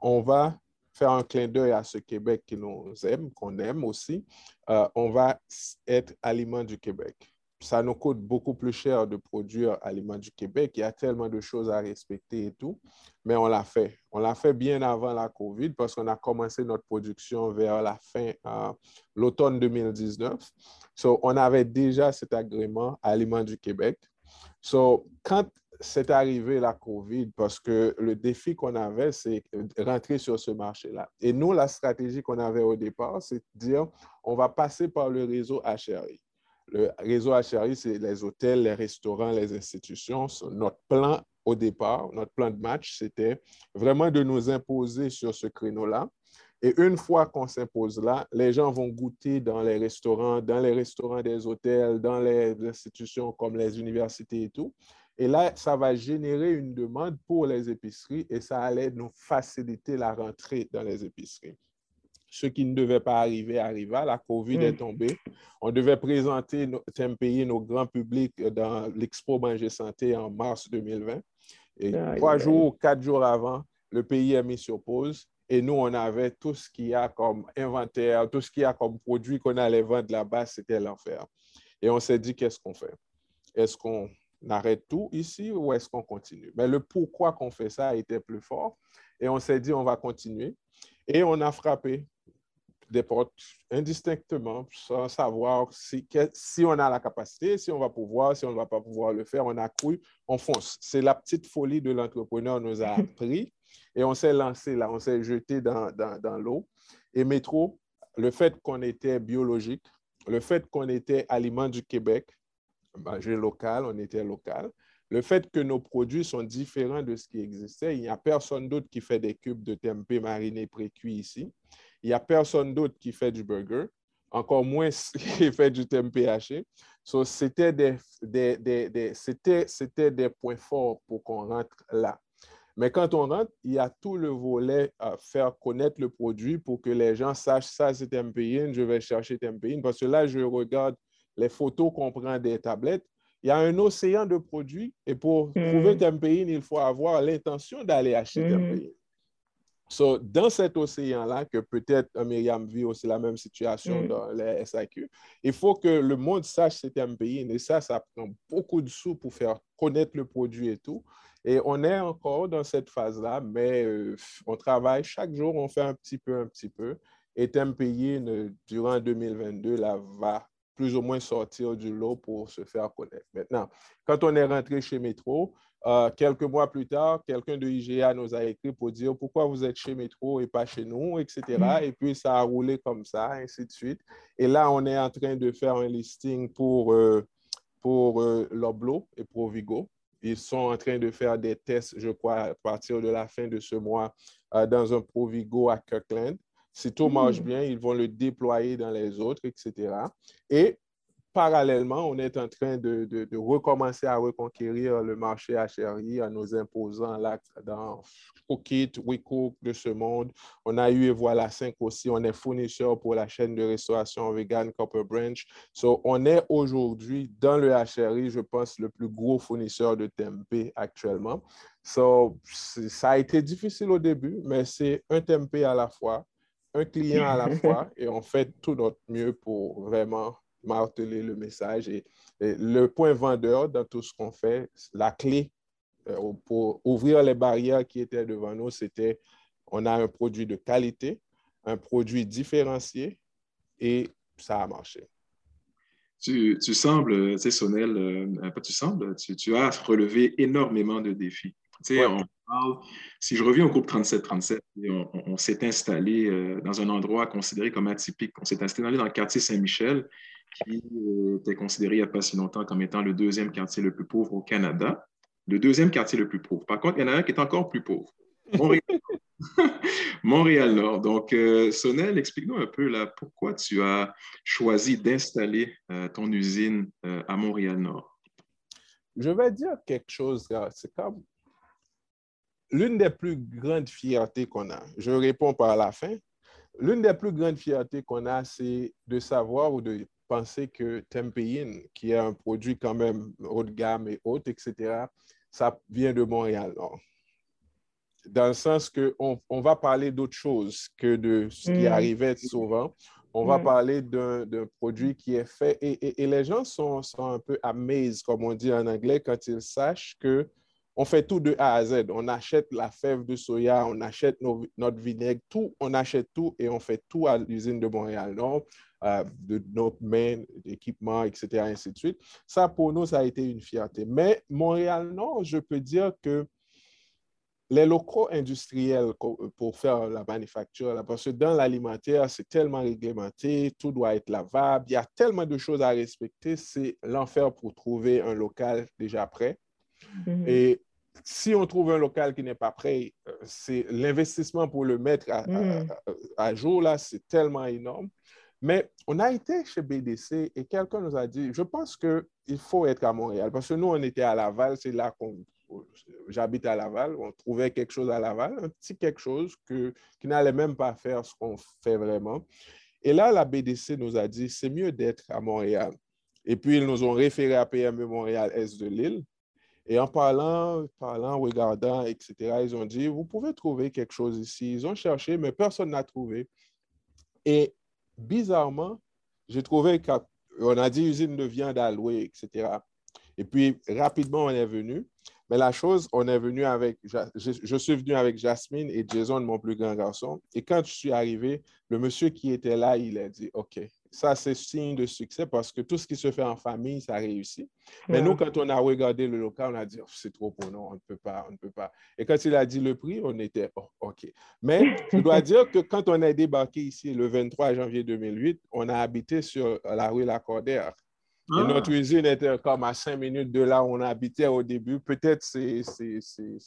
on va faire un clin d'œil à ce Québec qui nous aime, qu'on aime aussi, euh, on va être aliment du Québec. Ça nous coûte beaucoup plus cher de produire aliment du Québec. Il y a tellement de choses à respecter et tout, mais on l'a fait. On l'a fait bien avant la COVID parce qu'on a commencé notre production vers la fin, euh, l'automne 2019. So, on avait déjà cet agrément aliment du Québec. So, quand c'est arrivé la COVID parce que le défi qu'on avait, c'est rentrer sur ce marché-là. Et nous, la stratégie qu'on avait au départ, c'est de dire, on va passer par le réseau HRI. Le réseau HRI, c'est les hôtels, les restaurants, les institutions. Notre plan au départ, notre plan de match, c'était vraiment de nous imposer sur ce créneau-là. Et une fois qu'on s'impose là, les gens vont goûter dans les restaurants, dans les restaurants des hôtels, dans les institutions comme les universités et tout. Et là, ça va générer une demande pour les épiceries et ça allait nous faciliter la rentrée dans les épiceries. Ce qui ne devait pas arriver arriva. La COVID est mm. tombée. On devait présenter, nos, payer nos grands publics dans l'Expo Manger Santé en mars 2020. Et trois jours, quatre jours avant, le pays a mis sur pause. Et nous, on avait tout ce qu'il y a comme inventaire, tout ce qu'il y a comme produit qu'on allait vendre là-bas, c'était l'enfer. Et on s'est dit, qu'est-ce qu'on fait? Est-ce qu'on on arrête tout ici ou est-ce qu'on continue? Mais le pourquoi qu'on fait ça était plus fort et on s'est dit on va continuer et on a frappé des portes indistinctement sans savoir si, si on a la capacité, si on va pouvoir, si on ne va pas pouvoir le faire. On a cru, on fonce. C'est la petite folie de l'entrepreneur nous a appris et on s'est lancé là, on s'est jeté dans, dans, dans l'eau. Et métro, le fait qu'on était biologique, le fait qu'on était Aliments du Québec, manger local, on était local. Le fait que nos produits sont différents de ce qui existait, il n'y a personne d'autre qui fait des cubes de tempeh marinés pré-cuits ici. Il n'y a personne d'autre qui fait du burger, encore moins qui fait du tempeh haché. So, c'était des, des, des, c'était des points forts pour qu'on rentre là. Mais quand on rentre, il y a tout le volet à faire connaître le produit pour que les gens sachent ça, c'est tempeh, je vais chercher tempeh. Parce que là, je regarde les photos qu'on prend des tablettes. Il y a un océan de produits et pour mm. trouver tempeh, il faut avoir l'intention d'aller acheter mm. tempeh. So, dans cet océan-là, que peut-être Myriam vit aussi la même situation mm. dans les SAQ, il faut que le monde sache c'est pays. Et ça, ça prend beaucoup de sous pour faire connaître le produit et tout. Et on est encore dans cette phase-là, mais euh, on travaille chaque jour, on fait un petit peu, un petit peu. Et Tempéi, durant 2022, là, va plus ou moins sortir du lot pour se faire connaître. Maintenant, quand on est rentré chez Métro, euh, quelques mois plus tard, quelqu'un de IGA nous a écrit pour dire pourquoi vous êtes chez Métro et pas chez nous, etc. Mm. Et puis, ça a roulé comme ça, ainsi de suite. Et là, on est en train de faire un listing pour, euh, pour euh, Loblo et Provigo. Ils sont en train de faire des tests, je crois, à partir de la fin de ce mois dans un Provigo à Kirkland. Si tout marche mm. bien, ils vont le déployer dans les autres, etc. Et parallèlement, on est en train de, recommencer à reconquérir le marché HRI en nous imposant là dans Cookit, WeCook de ce monde. On a eu Voilà 5 aussi. On est fournisseur pour la chaîne de restauration vegan Copper Branch. So, on est aujourd'hui dans le HRI, je pense, le plus gros fournisseur de tempeh actuellement. So, ça a été difficile au début, mais c'est un tempeh à la fois, un client à la fois, et on fait tout notre mieux pour vraiment marteler le message. Et, le point vendeur dans tout ce qu'on fait, la clé euh, pour ouvrir les barrières qui étaient devant nous, c'était on a un produit de qualité, un produit différencié et ça a marché. Tu, tu sembles, tu sais, Sonel, euh, pas tu sembles, tu, as relevé énormément de défis. On parle, si je reviens au groupe 37-37, on, on s'est installé euh, dans un endroit considéré comme atypique. On s'est installé dans le quartier Saint-Michel, qui euh, était considéré il n'y a pas si longtemps comme étant le deuxième quartier le plus pauvre au Canada. Le deuxième quartier le plus pauvre. Par contre, il y en a un qui est encore plus pauvre. Montréal-Nord. Donc, euh, Sonel, explique-nous un peu là, pourquoi tu as choisi d'installer euh, ton usine à Montréal-Nord. Je vais dire quelque chose, c'est comme l'une des plus grandes fiertés qu'on a. Je réponds par la fin. L'une des plus grandes fiertés qu'on a, c'est de savoir ou de penser que Tempéine, qui est un produit quand même haut de gamme et haut, etc., ça vient de Montréal. Dans le sens qu'on on va parler d'autre chose que de ce qui mm. arrivait souvent. On va mm. parler d'un produit qui est fait et, les gens sont, sont, un peu amazed, comme on dit en anglais, quand ils sachent que on fait tout de A à Z. On achète la fève de soya, on achète notre vinaigre, tout, on achète tout et on fait tout à l'usine de Montréal. Donc, euh, de notre main, d'équipement, etc., ainsi de suite. Ça, pour nous, ça a été une fierté. Mais Montréal, non, je peux dire que les locaux industriels pour faire la manufacture, parce que dans l'alimentaire, c'est tellement réglementé, tout doit être lavable, il y a tellement de choses à respecter, c'est l'enfer pour trouver un local déjà prêt. Mm-hmm. Et si on trouve un local qui n'est pas prêt, euh, c'est l'investissement pour le mettre à, mm. à jour, là, c'est tellement énorme. Mais on a été chez BDC et quelqu'un nous a dit, je pense qu'il faut être à Montréal parce que nous, on était à Laval, c'est là qu'on... J'habite à Laval, on trouvait quelque chose à Laval, un petit quelque chose que, qui n'allait même pas faire ce qu'on fait vraiment. Et là, la BDC nous a dit, c'est mieux d'être à Montréal. Et puis, ils nous ont référé à PME Montréal Est de Lille? Et en parlant, parlant, regardant, etc., ils ont dit, vous pouvez trouver quelque chose ici. Ils ont cherché, mais personne n'a trouvé. Et bizarrement, j'ai trouvé qu'on a dit usine de viande à louer, etc. Et puis, rapidement, on est venu. Mais la chose, on est venu avec, je, suis venu avec Jasmine et Jason, mon plus grand garçon. Et quand je suis arrivé, le monsieur qui était là, il a dit, OK, ça, c'est signe de succès parce que tout ce qui se fait en famille, ça réussit. Mais nous, quand on a regardé le local, on a dit, oh, c'est trop pour nous, on ne peut pas, on ne peut pas. Et quand il a dit le prix, on était, oh, OK. Mais je dois dire que quand on a débarqué ici le 23 janvier 2008, on a habité sur la rue Lacordaire. Et ah. notre usine était comme à cinq minutes de là où on habitait au début. Peut-être c'est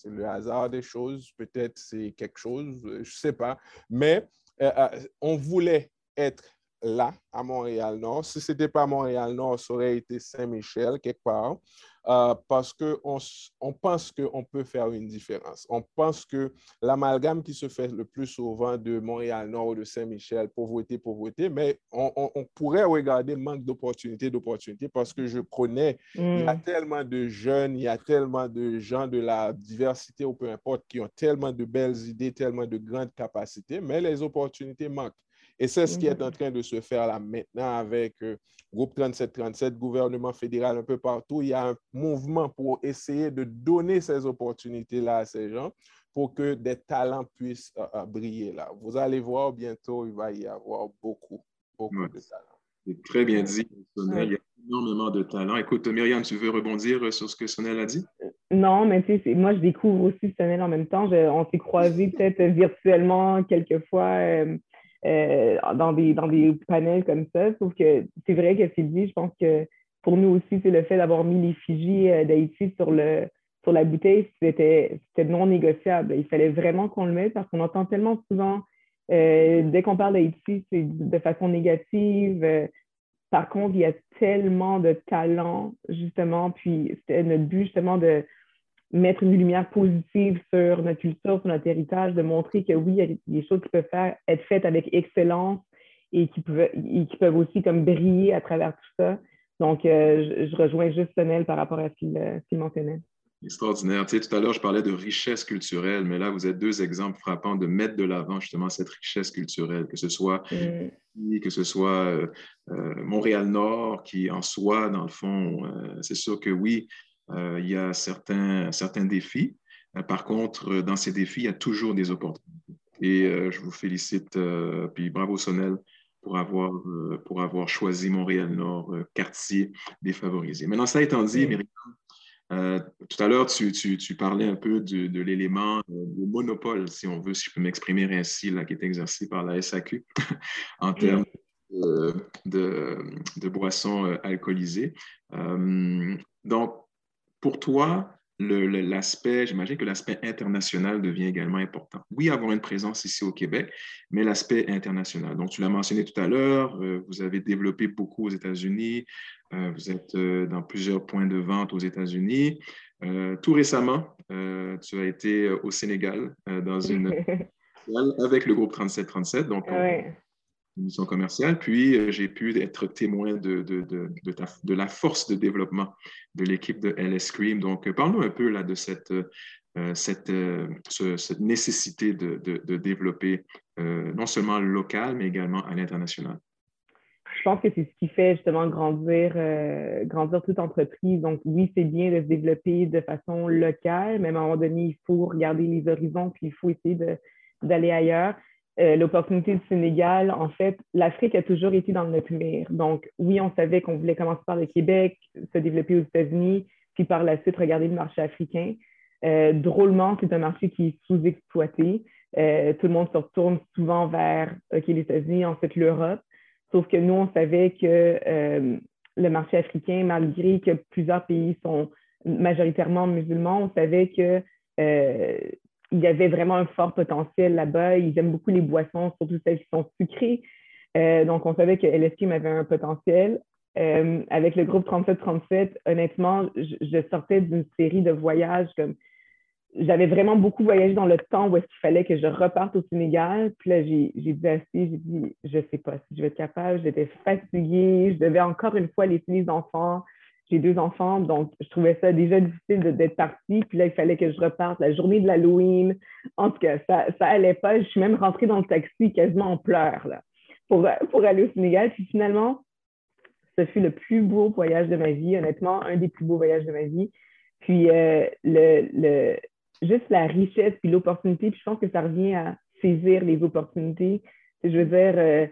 le hasard des choses, peut-être c'est quelque chose, je ne sais pas. Mais euh, euh, on voulait être là, à Montréal-Nord. Si ce n'était pas Montréal-Nord, ça aurait été Saint-Michel, quelque part, euh, parce qu'on on pense qu'on peut faire une différence. On pense que l'amalgame qui se fait le plus souvent de Montréal-Nord ou de Saint-Michel, pauvreté, pauvreté, mais on, on, pourrait regarder manque d'opportunités, d'opportunités, parce que je connais, il y a mm. tellement de jeunes, il y a tellement de gens de la diversité ou peu importe, qui ont tellement de belles idées, tellement de grandes capacités, mais les opportunités manquent. Et c'est ce qui est en train de se faire là maintenant avec euh, Groupe 3737, gouvernement fédéral un peu partout. Il y a un mouvement pour essayer de donner ces opportunités-là à ces gens pour que des talents puissent euh, euh, briller là. Vous allez voir bientôt, il va y avoir beaucoup, beaucoup de talents. C'est très bien dit, Sonel. Il y a énormément de talents. Écoute, Myriam, tu veux rebondir sur ce que Sonel a dit? Non, mais tu sais, moi, je découvre aussi Sonel en même temps. on s'est croisés peut-être virtuellement quelquefois. Euh, dans, des, dans des panels comme ça. Sauf que c'est vrai que c'est je pense que pour nous aussi, c'est le fait d'avoir mis l'effigie euh, d'Haïti sur, le, sur la bouteille, c'était non négociable. Il fallait vraiment qu'on le mette parce qu'on entend tellement souvent, euh, dès qu'on parle d'Haïti, c'est de façon négative. par contre, il y a tellement de talent, justement, puis c'était notre but, justement, de, mettre une lumière positive sur notre culture, sur notre héritage, de montrer que oui, il y a des choses qui peuvent faire, être faites avec excellence et qui peuvent, qui peuvent aussi comme briller à travers tout ça. Donc, euh, je, rejoins juste Sonel par rapport à ce qu'il mentionnait. Extraordinaire. Tu sais, tout à l'heure, je parlais de richesse culturelle, mais là, vous êtes deux exemples frappants de mettre de l'avant justement cette richesse culturelle, que ce soit, mm. que ce soit euh, euh, Montréal-Nord, qui en soi, dans le fond, c'est sûr que oui, euh, il y a certains, certains défis. Euh, par contre, dans ces défis, il y a toujours des opportunités. Et euh, je vous félicite, puis bravo Sonel pour avoir, pour avoir choisi Montréal-Nord, quartier défavorisé. Maintenant, ça étant dit, Myriam, tout à l'heure, tu, tu, tu, parlais un peu de, de l'élément de monopole, si on veut, si je peux m'exprimer ainsi, là, qui est exercé par la SAQ en termes de, de, de, boissons alcoolisées. donc, pour toi, l'aspect, j'imagine que l'aspect international devient également important. Oui, avoir une présence ici au Québec, mais l'aspect international. Donc, tu l'as mentionné tout à l'heure, euh, vous avez développé beaucoup aux États-Unis, euh, vous êtes euh, dans plusieurs points de vente aux États-Unis. tout récemment, tu as été au Sénégal dans une avec le groupe 3737. Donc, mission commerciale. Puis, euh, j'ai pu être témoin de, de, de, de, la force de développement de l'équipe de LS Cream. Donc, euh, parle-nous un peu là, de cette, euh, cette, nécessité de, développer non seulement local, mais également à l'international. Je pense que c'est ce qui fait justement grandir, grandir toute entreprise. Donc, oui, c'est bien de se développer de façon locale, mais à un moment donné, il faut regarder les horizons, puis il faut essayer d'aller ailleurs. Euh, l'opportunité du Sénégal, en fait, l'Afrique a toujours été dans notre mire. Donc, oui, on savait qu'on voulait commencer par le Québec, se développer aux États-Unis, puis par la suite regarder le marché africain. Euh, drôlement, c'est un marché qui est sous-exploité. Euh, tout le monde se retourne souvent vers les États-Unis, ensuite l'Europe. Sauf que nous, on savait que le marché africain, malgré que plusieurs pays sont majoritairement musulmans, on savait que il y avait vraiment un fort potentiel là-bas. Ils aiment beaucoup les boissons, surtout celles qui sont sucrées. Euh, donc, on savait que LSQ avait un potentiel. Euh, avec le groupe 3737, honnêtement, je, sortais d'une série de voyages comme j'avais vraiment beaucoup voyagé dans le temps où est-ce qu'il fallait que je reparte au Sénégal. Puis là, j'ai dit assez, j'ai dit, je sais pas si je vais être capable. J'étais fatiguée. Je devais encore une fois laisser les enfants j'ai deux enfants, donc je trouvais ça déjà difficile d'être partie. Puis là, il fallait que je reparte la journée de l'Halloween. En tout cas, ça, ça allait pas. Je suis même rentrée dans le taxi quasiment en pleurs là, pour, pour aller au Sénégal. Puis finalement, ce fut le plus beau voyage de ma vie, honnêtement, un des plus beaux voyages de ma vie. Puis euh, le, le, juste la richesse puis l'opportunité, puis je pense que ça revient à saisir les opportunités. Je veux dire, euh,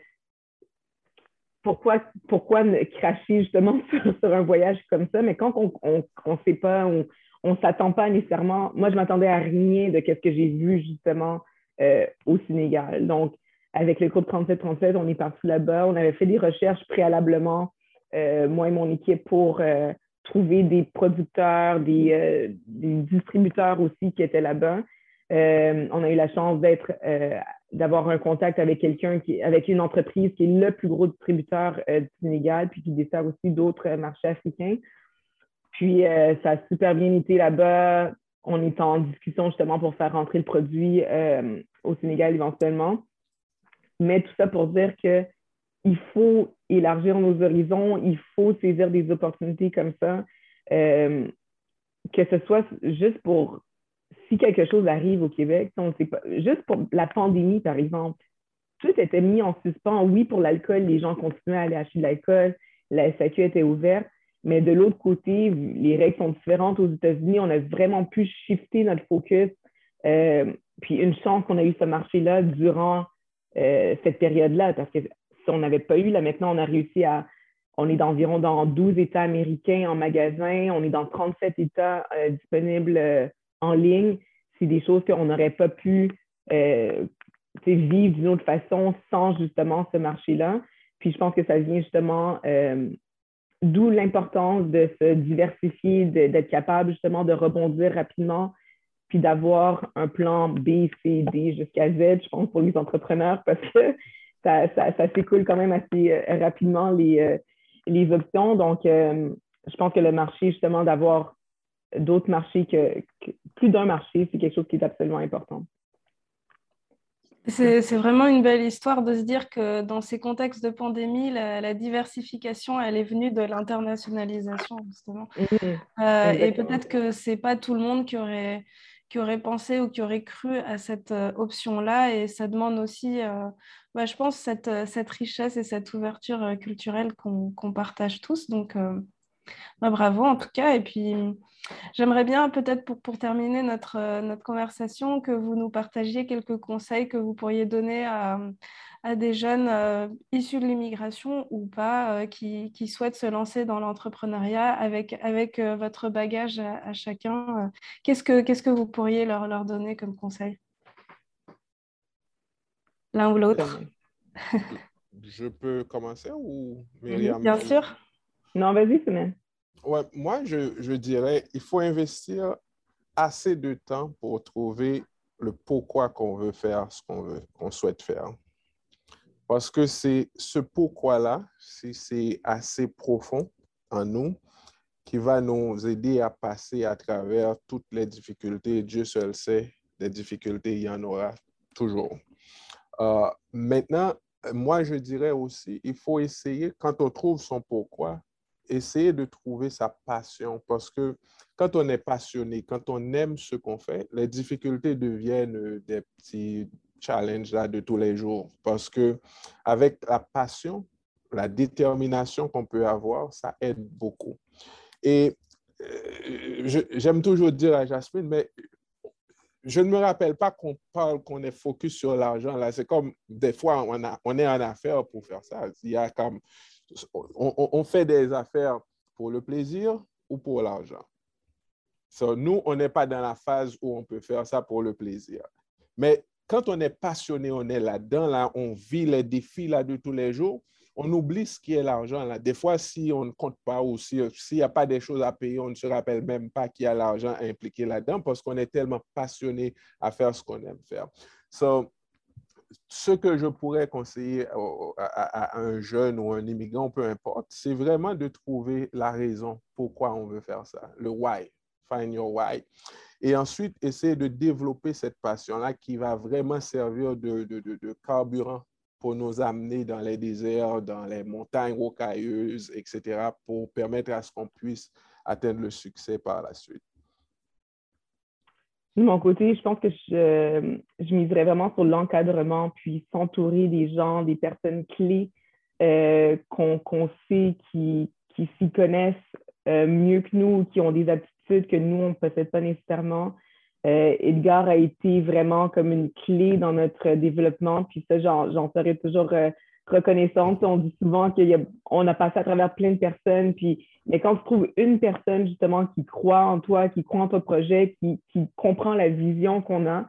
pourquoi, pourquoi cracher justement sur, un voyage comme ça? Mais quand on ne sait pas, on ne s'attend pas nécessairement. Moi, je m'attendais à rien de ce que j'ai vu justement euh, au Sénégal. Donc, avec le de 37-37, on est parti là-bas. On avait fait des recherches préalablement, euh, moi et mon équipe, pour euh, trouver des producteurs, des, des, distributeurs aussi qui étaient là-bas. on a eu la chance d'être d'avoir un contact avec quelqu'un qui, avec une entreprise qui est le plus gros distributeur euh, du Sénégal, puis qui dessert aussi d'autres euh, marchés africains. Puis euh, ça a super bien été là-bas. On est en discussion justement pour faire rentrer le produit au Sénégal éventuellement. Mais tout ça pour dire que il faut élargir nos horizons, il faut saisir des opportunités comme ça, que ce soit juste pour si quelque chose arrive au Québec, juste pour la pandémie, par exemple, tout était mis en suspens. Oui, pour l'alcool, les gens continuaient à aller acheter de l'alcool, la SAQ était ouverte, mais de l'autre côté, les règles sont différentes aux États-Unis. On a vraiment pu shifter notre focus. Euh, puis une chance qu'on a eu ce marché-là durant euh, cette période-là, parce que si on n'avait pas eu, là maintenant, on a réussi à. On est d'environ dans 12 États américains en magasin, on est dans 37 États euh, disponibles en ligne, c'est des choses qu'on n'aurait pas pu euh, vivre d'une autre façon sans justement ce marché-là. Puis je pense que ça vient justement euh, d'où l'importance de se diversifier, d'être capable justement de rebondir rapidement, puis d'avoir un plan B, C, D jusqu'à Z, je pense, pour les entrepreneurs, parce que ça, ça, s'écoule quand même assez euh, rapidement les, les options. Donc, je pense que le marché, justement, d'avoir d'autres marchés que, plus d'un marché, c'est quelque chose qui est absolument important. C'est vraiment une belle histoire de se dire que dans ces contextes de pandémie, la, diversification, elle est venue de l'internationalisation, justement. Mmh. Euh, et peut-être que ce n'est pas tout le monde qui aurait, qui aurait pensé ou qui aurait cru à cette euh, option-là. Et ça demande aussi, euh, bah, je pense, cette, cette, richesse et cette ouverture culturelle qu'on partage tous. Donc, bah, bravo en tout cas. Et puis, j'aimerais bien peut-être pour, pour, terminer notre, euh, notre conversation que vous nous partagiez quelques conseils que vous pourriez donner à, à des jeunes euh, issus de l'immigration ou pas euh, qui, qui, souhaitent se lancer dans l'entrepreneuriat avec, avec votre bagage à, chacun. Qu'est-ce que, qu'est-ce que vous pourriez leur, leur donner comme conseil? L'un ou l'autre Je peux commencer ou Myriam? Bien sûr. Non, vas-y. Ouais, moi, je, je, dirais, il faut investir assez de temps pour trouver le pourquoi qu'on veut faire ce qu'on veut, qu'on souhaite faire. Parce que c'est ce pourquoi-là, si c'est assez profond en nous, qui va nous aider à passer à travers toutes les difficultés. Dieu seul sait, des difficultés, il y en aura toujours. Euh, maintenant, moi, je dirais aussi, il faut essayer, quand on trouve son pourquoi, essayer de trouver sa passion parce que quand on est passionné, quand on aime ce qu'on fait, les difficultés deviennent euh, des petits challenges là, de tous les jours parce que avec la passion, la détermination qu'on peut avoir, ça aide beaucoup. Et euh, j'aime toujours dire à Jasmine, mais je ne me rappelle pas qu'on parle, qu'on est focus sur l'argent. Là, c'est comme des fois, on, a, on est en affaire pour faire ça. Il y a comme on, fait des affaires pour le plaisir ou pour l'argent? nous, on n'est pas dans la phase où on peut faire ça pour le plaisir. Mais quand on est passionné, on est là-dedans, là, on vit les défis là, de tous les jours, on oublie ce qui est l'argent. Là. Des fois, si on ne compte pas ou s'il n'y a pas des choses à payer, on ne se rappelle même pas qu'il y a l'argent impliqué là-dedans parce qu'on est tellement passionné à faire ce qu'on aime faire. Ce que je pourrais conseiller à, un jeune ou un immigrant, peu importe, c'est vraiment de trouver la raison pourquoi on veut faire ça, le why, find your why. Et ensuite, essayer de développer cette passion-là qui va vraiment servir de, carburant pour nous amener dans les déserts, dans les montagnes rocailleuses, etc., pour permettre à ce qu'on puisse atteindre le succès par la suite. De mon côté, je pense que je, je miserais vraiment sur l'encadrement, puis s'entourer des gens, des personnes clés euh, qu'on sait qui, qui s'y connaissent euh, mieux que nous, qui ont des aptitudes que nous, on ne possède pas nécessairement. Euh, Edgar a été vraiment comme une clé dans notre développement, puis ça, j'en serai toujours reconnaissante. On dit souvent qu'on a, a passé à travers plein de personnes, puis mais quand tu trouves une personne justement qui croit en toi, qui croit en ton projet, qui, qui comprend la vision qu'on a,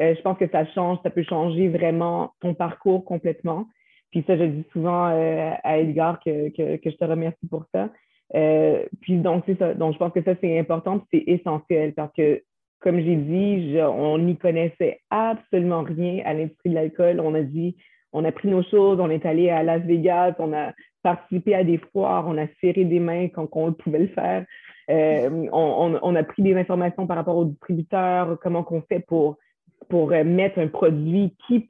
euh, je pense que ça change, ça peut changer vraiment ton parcours complètement. Puis ça, je dis souvent euh, à Edgar que, que, que, je te remercie pour ça. Euh, puis donc, c'est ça. Donc, je pense que ça, c'est important, c'est essentiel parce que, comme j'ai dit, on n'y connaissait absolument rien à l'industrie de l'alcool. On a dit, on a pris nos choses, on est allé à Las Vegas, on a participé à des foires, on a serré des mains quand on pouvait le faire. Euh, on, a pris des informations par rapport aux distributeurs, comment on fait pour, mettre un produit, qui,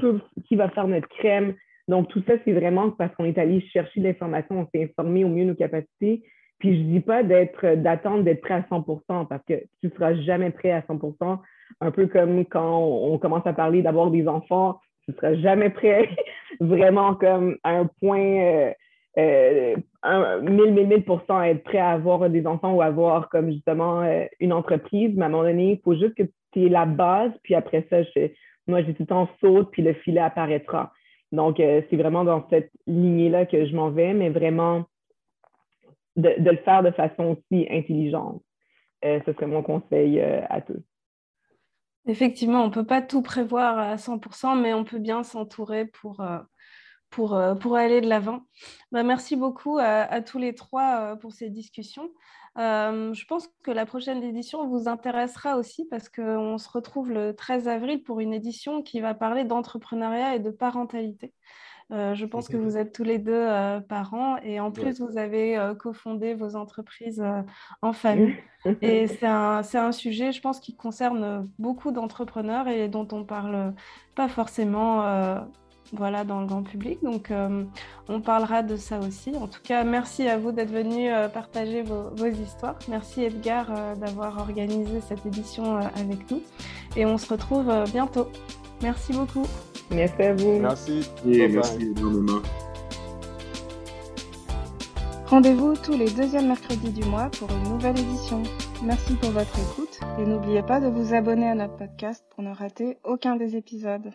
va faire notre crème. Donc, tout ça, c'est vraiment parce qu'on est allé chercher l'information, on s'est informé au mieux de nos capacités. Puis, je ne dis pas d'attendre d'être prêt à 100% parce que tu ne seras jamais prêt à 100% Un peu comme quand on commence à parler d'avoir des enfants, ne seras jamais prêt vraiment comme à un point euh, euh, un, 1000, 1000, 1000 à être prêt à avoir des enfants ou avoir comme justement euh, une entreprise. Mais à un moment donné, il faut juste que tu aies la base, puis après ça, moi, j'ai tout le temps saute, puis le filet apparaîtra. Donc, euh, c'est vraiment dans cette lignée-là que je m'en vais, mais vraiment de, le faire de façon aussi intelligente. Ce serait mon conseil à tous. Effectivement, on ne peut pas tout prévoir à 100%, mais on peut bien s'entourer pour, euh, pour aller de l'avant. Bah, merci beaucoup à, tous les trois euh, pour ces discussions. Euh, je pense que la prochaine édition vous intéressera aussi parce qu'on se retrouve le 13 avril pour une édition qui va parler d'entrepreneuriat et de parentalité. Je pense que vous êtes tous les deux parents et en plus, vous avez cofondé vos entreprises en famille. Et c'est un, un, sujet, je pense, qui concerne beaucoup d'entrepreneurs et dont on ne parle pas forcément voilà, dans le grand public. Donc, euh, on parlera de ça aussi. En tout cas, merci à vous d'être venu euh, partager vos, histoires. Merci Edgar euh, d'avoir organisé cette édition avec nous. Et on se retrouve bientôt. Merci beaucoup. Merci à vous. Merci. merci Rendez-vous tous les deuxièmes mercredis du mois pour une nouvelle édition. Merci pour votre écoute et n'oubliez pas de vous abonner à notre podcast pour ne rater aucun des épisodes.